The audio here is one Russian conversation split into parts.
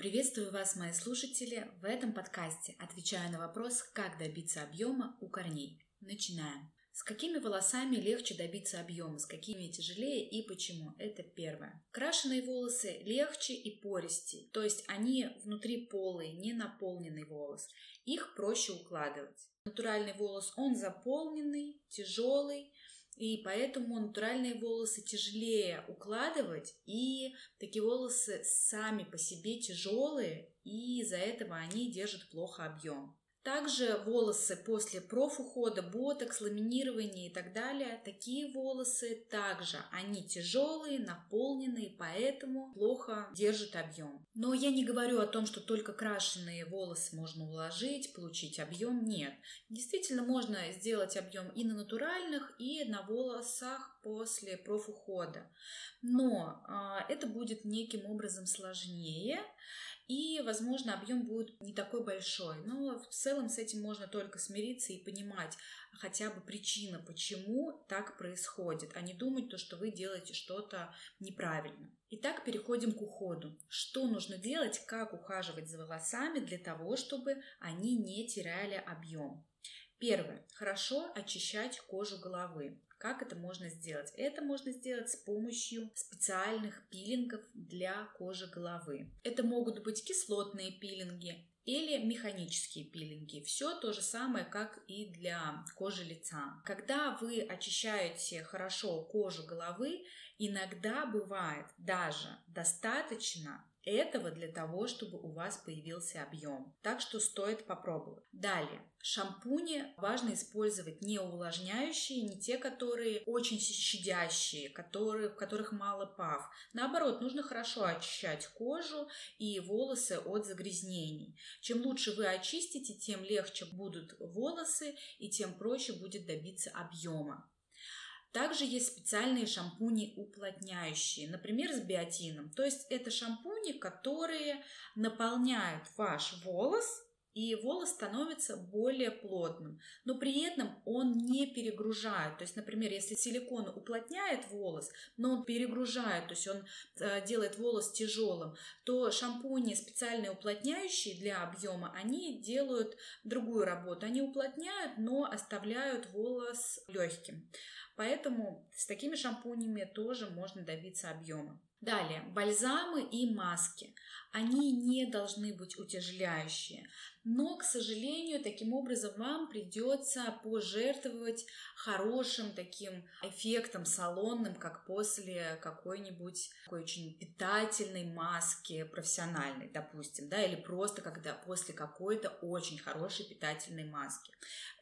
Приветствую вас, мои слушатели! В этом подкасте отвечаю на вопрос, как добиться объема у корней. Начинаем. С какими волосами легче добиться объема, с какими тяжелее и почему? Это первое. Крашеные волосы легче и пористей, то есть они внутри полые, не наполненный волос. Их проще укладывать. Натуральный волос, он заполненный, тяжелый, и поэтому натуральные волосы тяжелее укладывать, и такие волосы сами по себе тяжелые, и из-за этого они держат плохо объем. Также волосы после профухода, ботокс, ламинирования и так далее, такие волосы также, они тяжелые, наполненные, поэтому плохо держат объем. Но я не говорю о том, что только крашеные волосы можно уложить, получить объем, нет. Действительно можно сделать объем и на натуральных, и на волосах после профухода. Но э, это будет неким образом сложнее, и, возможно, объем будет не такой большой. Но в целом с этим можно только смириться и понимать хотя бы причина, почему так происходит, а не думать то, что вы делаете что-то неправильно. Итак, переходим к уходу. Что нужно делать, как ухаживать за волосами для того, чтобы они не теряли объем. Первое. Хорошо очищать кожу головы. Как это можно сделать? Это можно сделать с помощью специальных пилингов для кожи головы. Это могут быть кислотные пилинги, или механические пилинги. Все то же самое, как и для кожи лица. Когда вы очищаете хорошо кожу головы, иногда бывает даже достаточно этого для того, чтобы у вас появился объем. Так что стоит попробовать. Далее. Шампуни важно использовать не увлажняющие, не те, которые очень щадящие, которые, в которых мало пав. Наоборот, нужно хорошо очищать кожу и волосы от загрязнений. Чем лучше вы очистите, тем легче будут волосы и тем проще будет добиться объема. Также есть специальные шампуни уплотняющие, например, с биотином. То есть это шампуни, которые наполняют ваш волос и волос становится более плотным, но при этом он не перегружает. То есть, например, если силикон уплотняет волос, но он перегружает, то есть он э, делает волос тяжелым, то шампуни специальные уплотняющие для объема, они делают другую работу. Они уплотняют, но оставляют волос легким. Поэтому с такими шампунями тоже можно добиться объема. Далее, бальзамы и маски. Они не должны быть утяжеляющие. Но, к сожалению, таким образом вам придется пожертвовать хорошим таким эффектом салонным, как после какой-нибудь такой очень питательной маски профессиональной, допустим, да, или просто когда после какой-то очень хорошей питательной маски.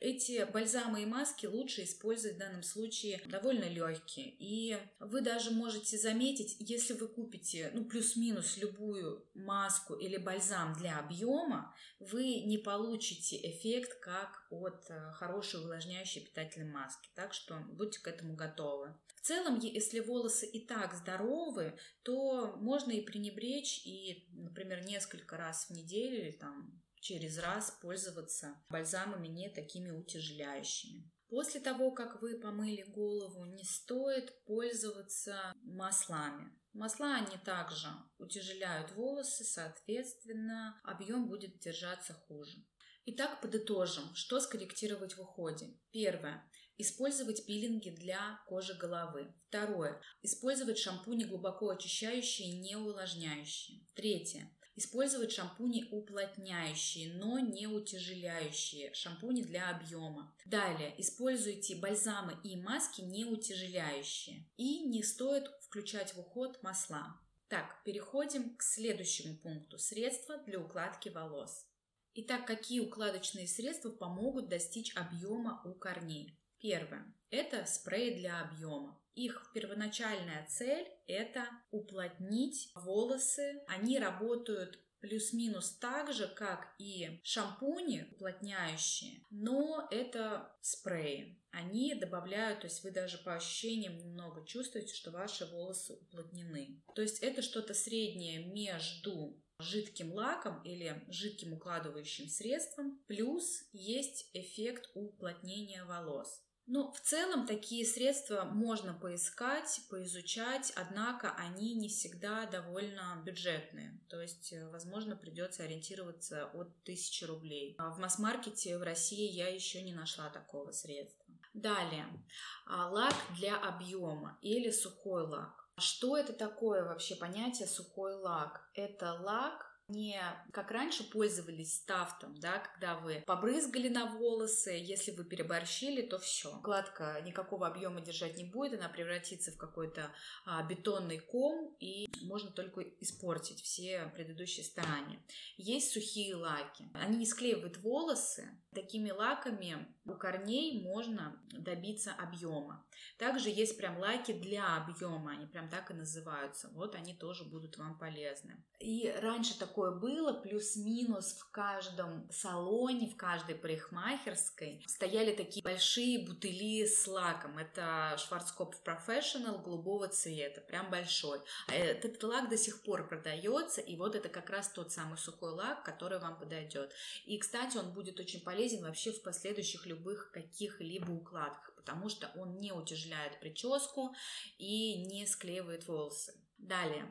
Эти бальзамы и маски лучше использовать в данном случае довольно легкие. И вы даже можете заметить, если вы купите, ну, плюс-минус любую маску или бальзам для объема, вы не получите эффект, как от э, хорошей увлажняющей питательной маски. Так что будьте к этому готовы. В целом, если волосы и так здоровы, то можно и пренебречь, и, например, несколько раз в неделю или там через раз пользоваться бальзамами не такими утяжеляющими. После того, как вы помыли голову, не стоит пользоваться маслами. Масла они также утяжеляют волосы, соответственно, объем будет держаться хуже. Итак, подытожим, что скорректировать в уходе. Первое. Использовать пилинги для кожи головы. Второе. Использовать шампуни глубоко очищающие, не увлажняющие. Третье. Использовать шампуни уплотняющие, но не утяжеляющие. Шампуни для объема. Далее. Используйте бальзамы и маски не утяжеляющие. И не стоит включать в уход масла. Так, переходим к следующему пункту. Средства для укладки волос. Итак, какие укладочные средства помогут достичь объема у корней? Первое. Это спрей для объема. Их первоначальная цель – это уплотнить волосы. Они работают плюс-минус так же, как и шампуни уплотняющие, но это спреи. Они добавляют, то есть вы даже по ощущениям немного чувствуете, что ваши волосы уплотнены. То есть это что-то среднее между жидким лаком или жидким укладывающим средством, плюс есть эффект уплотнения волос. Ну, в целом такие средства можно поискать, поизучать, однако они не всегда довольно бюджетные. То есть, э, возможно, придется ориентироваться от 1000 рублей. А в масс-маркете в России я еще не нашла такого средства. Далее, а, лак для объема или сухой лак. Что это такое вообще понятие сухой лак? Это лак, не как раньше пользовались стафтом, да, когда вы побрызгали на волосы, если вы переборщили, то все. Гладко никакого объема держать не будет, она превратится в какой-то а, бетонный ком, и можно только испортить все предыдущие старания. Есть сухие лаки. Они не склеивают волосы. Такими лаками у корней можно добиться объема. Также есть прям лаки для объема, они прям так и называются. Вот они тоже будут вам полезны. И раньше такое было, плюс-минус в каждом салоне, в каждой парикмахерской стояли такие большие бутыли с лаком. Это Schwarzkopf Professional голубого цвета, прям большой. А этот лак до сих пор продается, и вот это как раз тот самый сухой лак, который вам подойдет. И, кстати, он будет очень полезен вообще в последующих любых каких-либо укладках, потому что он не утяжеляет прическу и не склеивает волосы. Далее,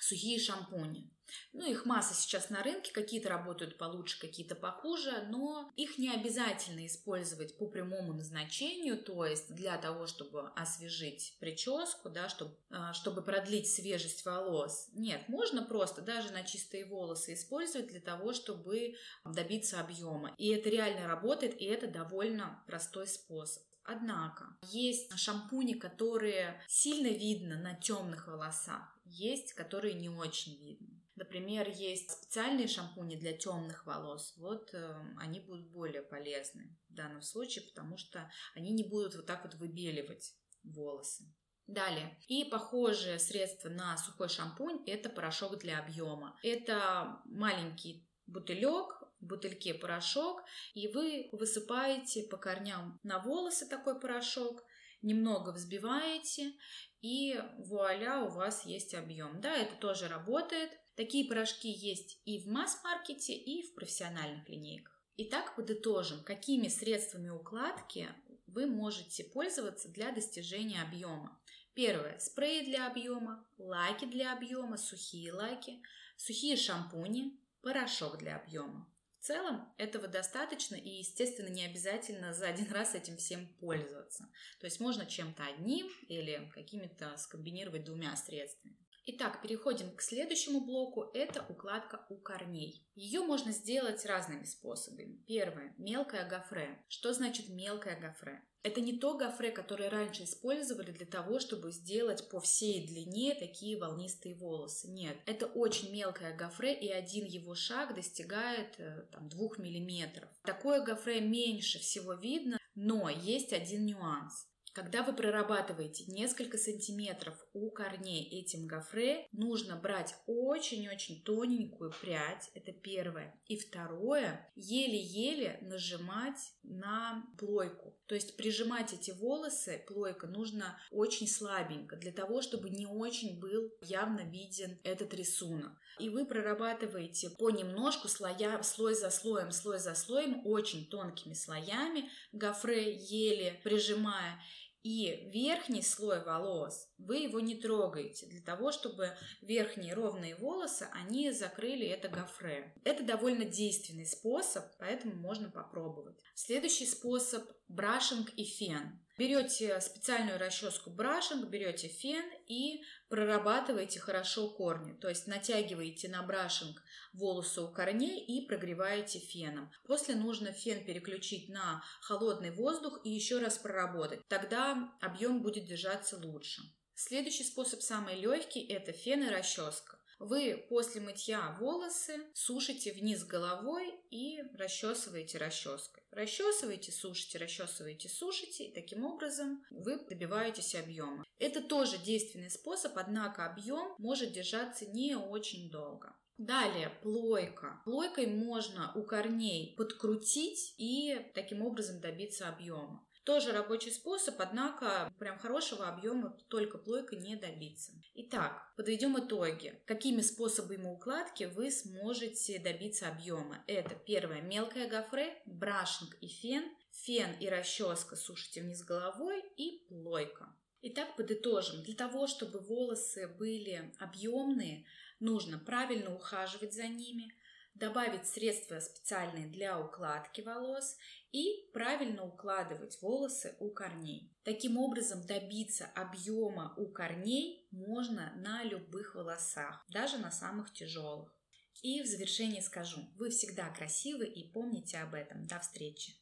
сухие шампуни. Ну, их масса сейчас на рынке, какие-то работают получше, какие-то похуже, но их не обязательно использовать по прямому назначению, то есть для того, чтобы освежить прическу, да, чтобы, а, чтобы продлить свежесть волос. Нет, можно просто даже на чистые волосы использовать для того, чтобы добиться объема. И это реально работает, и это довольно простой способ. Однако есть шампуни, которые сильно видно на темных волосах, есть, которые не очень видно. Например, есть специальные шампуни для темных волос. Вот э, они будут более полезны в данном случае, потому что они не будут вот так вот выбеливать волосы. Далее. И похожее средство на сухой шампунь – это порошок для объема. Это маленький бутылек, в бутыльке порошок, и вы высыпаете по корням на волосы такой порошок, немного взбиваете, и вуаля, у вас есть объем. Да, это тоже работает. Такие порошки есть и в масс-маркете, и в профессиональных линейках. Итак, подытожим, какими средствами укладки вы можете пользоваться для достижения объема. Первое. Спреи для объема, лаки для объема, сухие лаки, сухие шампуни, порошок для объема. В целом этого достаточно и, естественно, не обязательно за один раз этим всем пользоваться. То есть можно чем-то одним или какими-то скомбинировать двумя средствами. Итак, переходим к следующему блоку. Это укладка у корней. Ее можно сделать разными способами. Первое. Мелкое гофре. Что значит мелкое гофре? Это не то гофре, которое раньше использовали для того, чтобы сделать по всей длине такие волнистые волосы. Нет, это очень мелкое гофре, и один его шаг достигает э, там, 2 мм. Такое гофре меньше всего видно, но есть один нюанс. Когда вы прорабатываете несколько сантиметров у корней этим гофре, нужно брать очень-очень тоненькую прядь, это первое. И второе, еле-еле нажимать на плойку. То есть прижимать эти волосы, плойка, нужно очень слабенько, для того, чтобы не очень был явно виден этот рисунок. И вы прорабатываете понемножку, слоя, слой за слоем, слой за слоем, очень тонкими слоями, гофре еле прижимая. И верхний слой волос, вы его не трогаете, для того, чтобы верхние ровные волосы, они закрыли это гофре. Это довольно действенный способ, поэтому можно попробовать. Следующий способ – брашинг и фен. Берете специальную расческу брашинг, берете фен и прорабатываете хорошо корни. То есть натягиваете на брашинг волосы у корней и прогреваете феном. После нужно фен переключить на холодный воздух и еще раз проработать. Тогда объем будет держаться лучше. Следующий способ самый легкий – это фен и расческа. Вы после мытья волосы сушите вниз головой и расчесываете расческой. Расчесываете, сушите, расчесываете, сушите, и таким образом вы добиваетесь объема. Это тоже действенный способ, однако объем может держаться не очень долго. Далее, плойка. Плойкой можно у корней подкрутить и таким образом добиться объема. Тоже рабочий способ, однако прям хорошего объема только плойкой не добиться. Итак, подведем итоги. Какими способами укладки вы сможете добиться объема? Это первое мелкое гофре, брашинг и фен, фен и расческа сушите вниз головой и плойка. Итак, подытожим. Для того, чтобы волосы были объемные, нужно правильно ухаживать за ними, добавить средства специальные для укладки волос и правильно укладывать волосы у корней. Таким образом, добиться объема у корней можно на любых волосах, даже на самых тяжелых. И в завершение скажу, вы всегда красивы и помните об этом. До встречи!